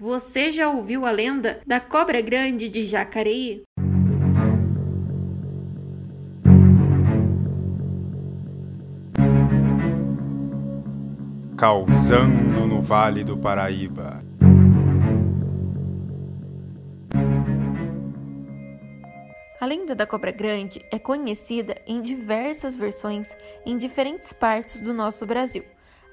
Você já ouviu a lenda da cobra grande de Jacareí? Causando no Vale do Paraíba. A lenda da cobra grande é conhecida em diversas versões em diferentes partes do nosso Brasil.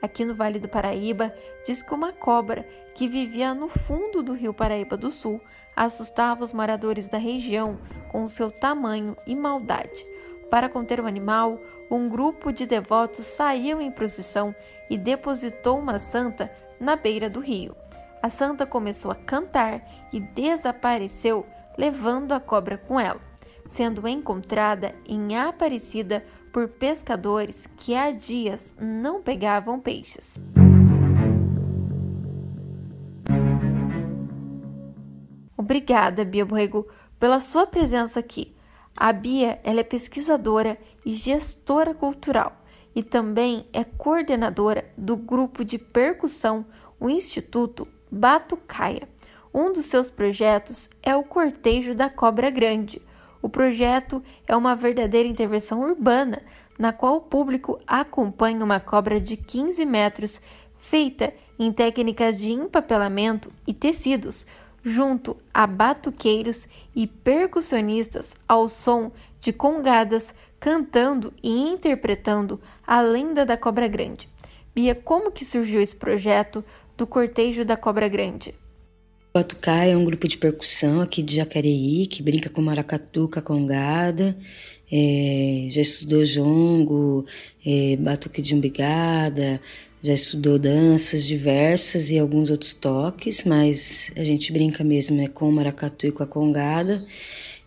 Aqui no Vale do Paraíba, diz que uma cobra que vivia no fundo do rio Paraíba do Sul assustava os moradores da região com seu tamanho e maldade. Para conter o animal, um grupo de devotos saiu em procissão e depositou uma santa na beira do rio. A santa começou a cantar e desapareceu, levando a cobra com ela sendo encontrada em Aparecida por pescadores que há dias não pegavam peixes. Obrigada, Bia Borrego, pela sua presença aqui. A Bia ela é pesquisadora e gestora cultural e também é coordenadora do grupo de percussão, o Instituto Batucaia. Um dos seus projetos é o Cortejo da Cobra Grande, o projeto é uma verdadeira intervenção urbana, na qual o público acompanha uma cobra de 15 metros feita em técnicas de empapelamento e tecidos, junto a batuqueiros e percussionistas ao som de congadas cantando e interpretando a lenda da cobra grande. Bia, como que surgiu esse projeto do cortejo da cobra grande? Batucai é um grupo de percussão aqui de Jacareí, que brinca com maracatu, com a congada. É, já estudou jongo, é, batuque de umbigada, já estudou danças diversas e alguns outros toques, mas a gente brinca mesmo é com o maracatu e com a congada.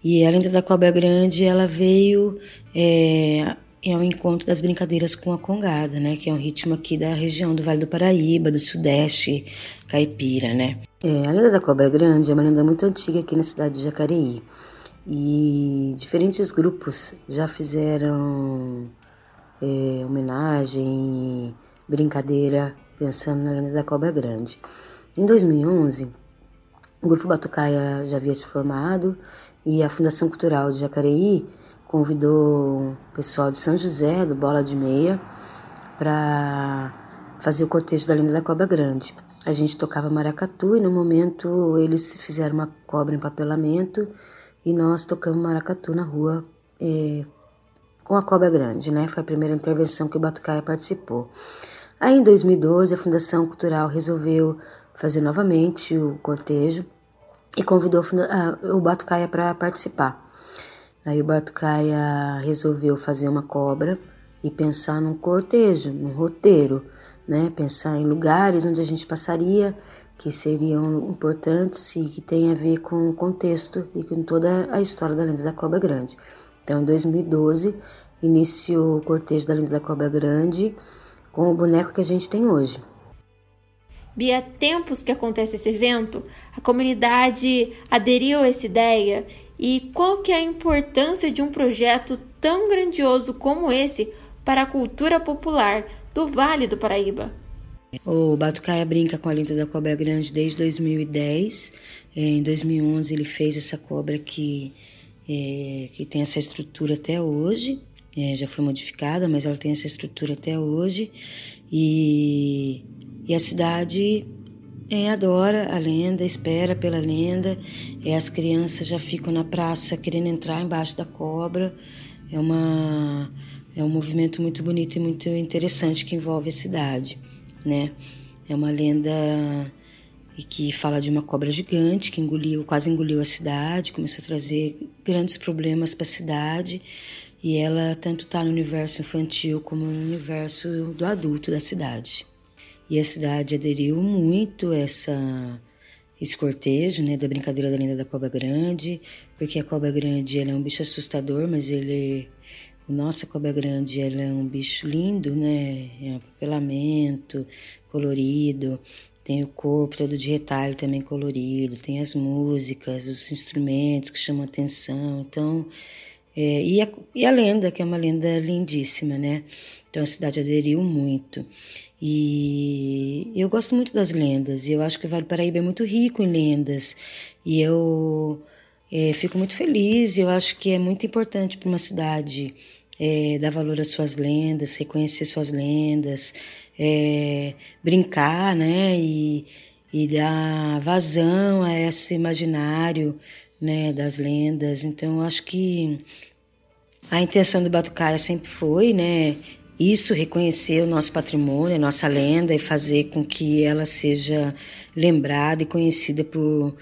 E além da cobra grande, ela veio é, é o encontro das brincadeiras com a congada, né? Que é um ritmo aqui da região do Vale do Paraíba, do Sudeste caipira, né? É, a lenda da cobra grande é uma lenda muito antiga aqui na cidade de Jacareí. E diferentes grupos já fizeram é, homenagem, brincadeira, pensando na lenda da cobra grande. Em 2011, o grupo Batucaia já havia se formado e a Fundação Cultural de Jacareí convidou o pessoal de São José, do Bola de Meia, para fazer o cortejo da Linda da Cobra Grande. A gente tocava maracatu e no momento eles fizeram uma cobra em papelamento e nós tocamos maracatu na rua é, com a cobra grande, né? Foi a primeira intervenção que o Batucaia participou. Aí em 2012 a Fundação Cultural resolveu fazer novamente o cortejo e convidou o Batucaia para participar. Aí o Batucaia resolveu fazer uma cobra e pensar num cortejo, num roteiro, né? Pensar em lugares onde a gente passaria que seriam importantes e que tem a ver com o contexto e com toda a história da lenda da cobra grande. Então, em 2012, iniciou o cortejo da lenda da cobra grande com o boneco que a gente tem hoje. Bia, tempos que acontece esse evento, a comunidade aderiu a essa ideia e qual que é a importância de um projeto tão grandioso como esse para a cultura popular do Vale do Paraíba? O Batucaia brinca com a lenda da cobra grande desde 2010. É, em 2011 ele fez essa cobra que, é, que tem essa estrutura até hoje. É, já foi modificada, mas ela tem essa estrutura até hoje. E, e a cidade é, adora a lenda, espera pela lenda. É, as crianças já ficam na praça querendo entrar embaixo da cobra. É, uma, é um movimento muito bonito e muito interessante que envolve a cidade. Né? É uma lenda que fala de uma cobra gigante que engoliu, quase engoliu a cidade, começou a trazer grandes problemas para a cidade. E ela tanto está no universo infantil como no universo do adulto da cidade. E a cidade aderiu muito a essa, esse cortejo, né, da brincadeira da lenda da cobra grande, porque a cobra grande ela é um bicho assustador, mas ele o nossa cobra grande ela é um bicho lindo, né? É um papelamento colorido, tem o corpo todo de retalho também colorido, tem as músicas, os instrumentos que chamam atenção. Então, é, e, a, e a lenda, que é uma lenda lindíssima, né? Então a cidade aderiu muito. E eu gosto muito das lendas, e eu acho que o Vale do Paraíba é muito rico em lendas. E eu é, fico muito feliz, eu acho que é muito importante para uma cidade é, dar valor às suas lendas, reconhecer suas lendas, é, brincar, né? E, e dar vazão a esse imaginário né, das lendas. Então, acho que a intenção do Batucaia sempre foi, né, isso, reconhecer o nosso patrimônio, a nossa lenda e fazer com que ela seja lembrada e conhecida por,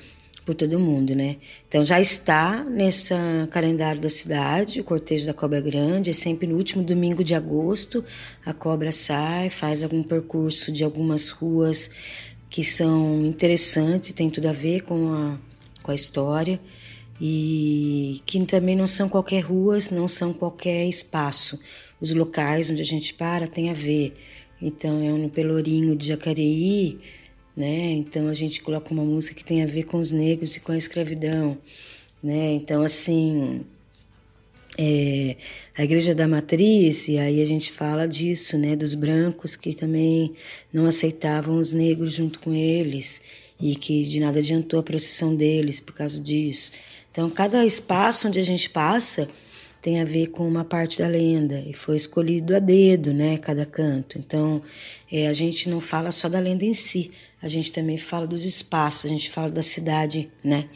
por todo mundo, né? Então já está nesse calendário da cidade, o cortejo da Cobra Grande, é sempre no último domingo de agosto, a cobra sai, faz algum percurso de algumas ruas que são interessantes, tem tudo a ver com a, com a história e que também não são qualquer ruas, não são qualquer espaço. Os locais onde a gente para tem a ver. Então é no Pelourinho de Jacareí, né? Então a gente coloca uma música que tem a ver com os negros e com a escravidão, né? Então assim, é, a Igreja da Matriz, e aí a gente fala disso, né? Dos brancos que também não aceitavam os negros junto com eles e que de nada adiantou a procissão deles por causa disso. Então, cada espaço onde a gente passa tem a ver com uma parte da lenda e foi escolhido a dedo, né, cada canto. Então, é, a gente não fala só da lenda em si, a gente também fala dos espaços, a gente fala da cidade, né,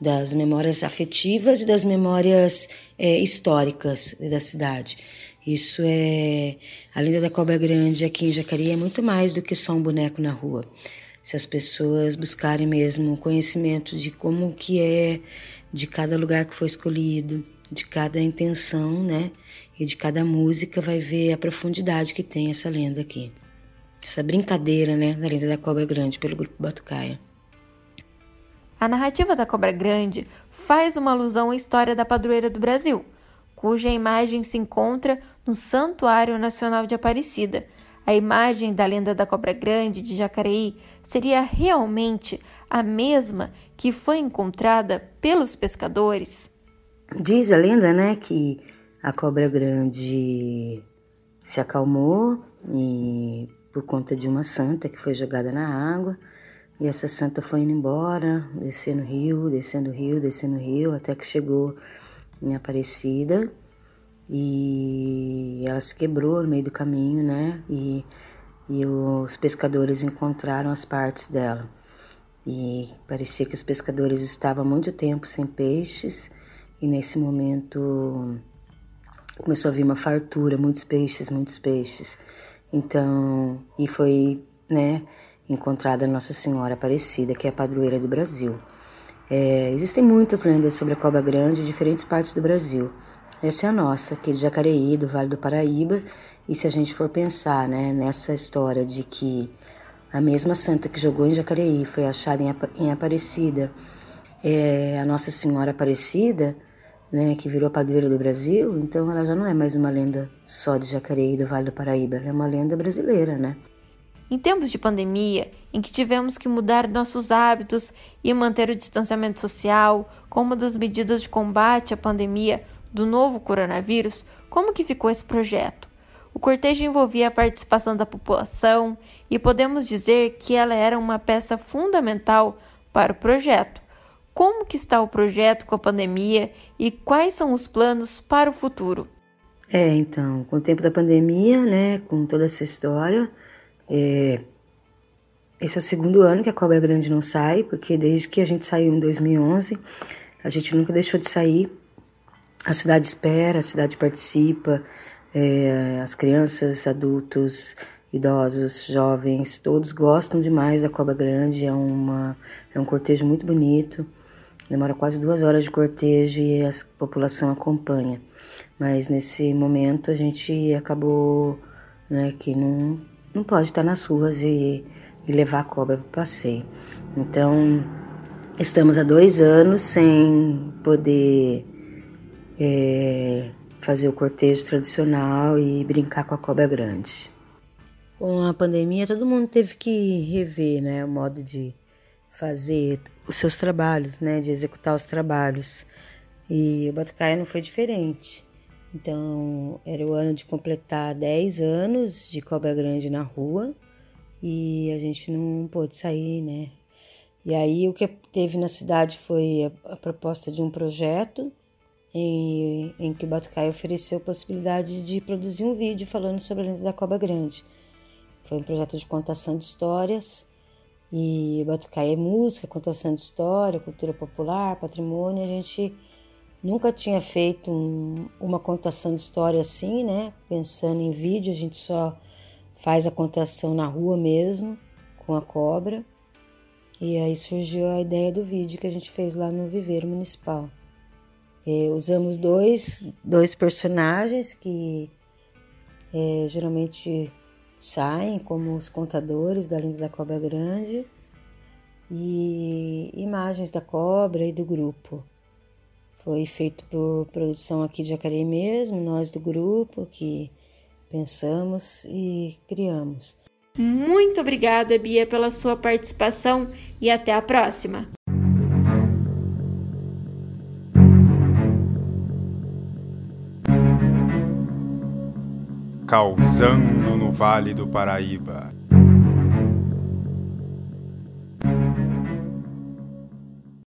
das memórias afetivas e das memórias é, históricas da cidade. Isso é a lenda da cobra grande aqui em Jacareí é muito mais do que só um boneco na rua. Se as pessoas buscarem mesmo conhecimento de como que é de cada lugar que foi escolhido, de cada intenção, né? E de cada música vai ver a profundidade que tem essa lenda aqui. Essa brincadeira, né, da lenda da cobra grande pelo grupo Batucaia. A narrativa da cobra grande faz uma alusão à história da padroeira do Brasil, cuja imagem se encontra no Santuário Nacional de Aparecida, a imagem da lenda da cobra grande de Jacareí seria realmente a mesma que foi encontrada pelos pescadores? Diz a lenda, né, que a cobra grande se acalmou e por conta de uma santa que foi jogada na água. E essa santa foi indo embora, descendo o rio, descendo o rio, descendo o rio, até que chegou em Aparecida e ela se quebrou no meio do caminho, né? E, e os pescadores encontraram as partes dela. E parecia que os pescadores estavam muito tempo sem peixes e nesse momento começou a vir uma fartura, muitos peixes, muitos peixes. Então, e foi, né, encontrada Nossa Senhora Aparecida, que é a padroeira do Brasil. É, existem muitas lendas sobre a cobra grande em diferentes partes do Brasil. Essa é a nossa, aqui de Jacareí, do Vale do Paraíba. E se a gente for pensar né, nessa história de que a mesma santa que jogou em Jacareí foi achada em Aparecida, é a Nossa Senhora Aparecida, né, que virou padroeira do Brasil, então ela já não é mais uma lenda só de Jacareí do Vale do Paraíba, ela é uma lenda brasileira, né? Em tempos de pandemia, em que tivemos que mudar nossos hábitos e manter o distanciamento social como uma das medidas de combate à pandemia, do novo coronavírus, como que ficou esse projeto? O cortejo envolvia a participação da população e podemos dizer que ela era uma peça fundamental para o projeto. Como que está o projeto com a pandemia e quais são os planos para o futuro? É, então, com o tempo da pandemia, né, com toda essa história, é, esse é o segundo ano que a Cobra Grande não sai, porque desde que a gente saiu em 2011, a gente nunca deixou de sair a cidade espera, a cidade participa, é, as crianças, adultos, idosos, jovens, todos gostam demais da Cobra Grande. É, uma, é um cortejo muito bonito, demora quase duas horas de cortejo e a população acompanha. Mas nesse momento a gente acabou né, que não, não pode estar nas ruas e, e levar a cobra para o passeio. Então, estamos há dois anos sem poder é, fazer o cortejo tradicional e brincar com a cobra grande. Com a pandemia, todo mundo teve que rever né, o modo de fazer os seus trabalhos, né, de executar os trabalhos. E o Batucaia não foi diferente. Então, era o ano de completar 10 anos de Cobra Grande na rua. e a gente não pôde sair, né? E aí o que teve na cidade foi a, a proposta de um projeto em, em que o Batucai ofereceu a possibilidade de produzir um vídeo falando sobre a lenda da cobra grande. Foi um projeto de contação de histórias e o Batucai é música, contação de história, cultura popular, patrimônio. A gente nunca tinha feito um, uma contação de história assim, né? Pensando em vídeo, a gente só faz a contação na rua mesmo, com a cobra. E aí surgiu a ideia do vídeo que a gente fez lá no Viveiro Municipal. É, usamos dois, dois personagens que é, geralmente saem como os contadores da lenda da cobra grande e imagens da cobra e do grupo. Foi feito por produção aqui de Jacareí mesmo, nós do grupo que pensamos e criamos. Muito obrigada, Bia, pela sua participação e até a próxima. Causando no Vale do Paraíba.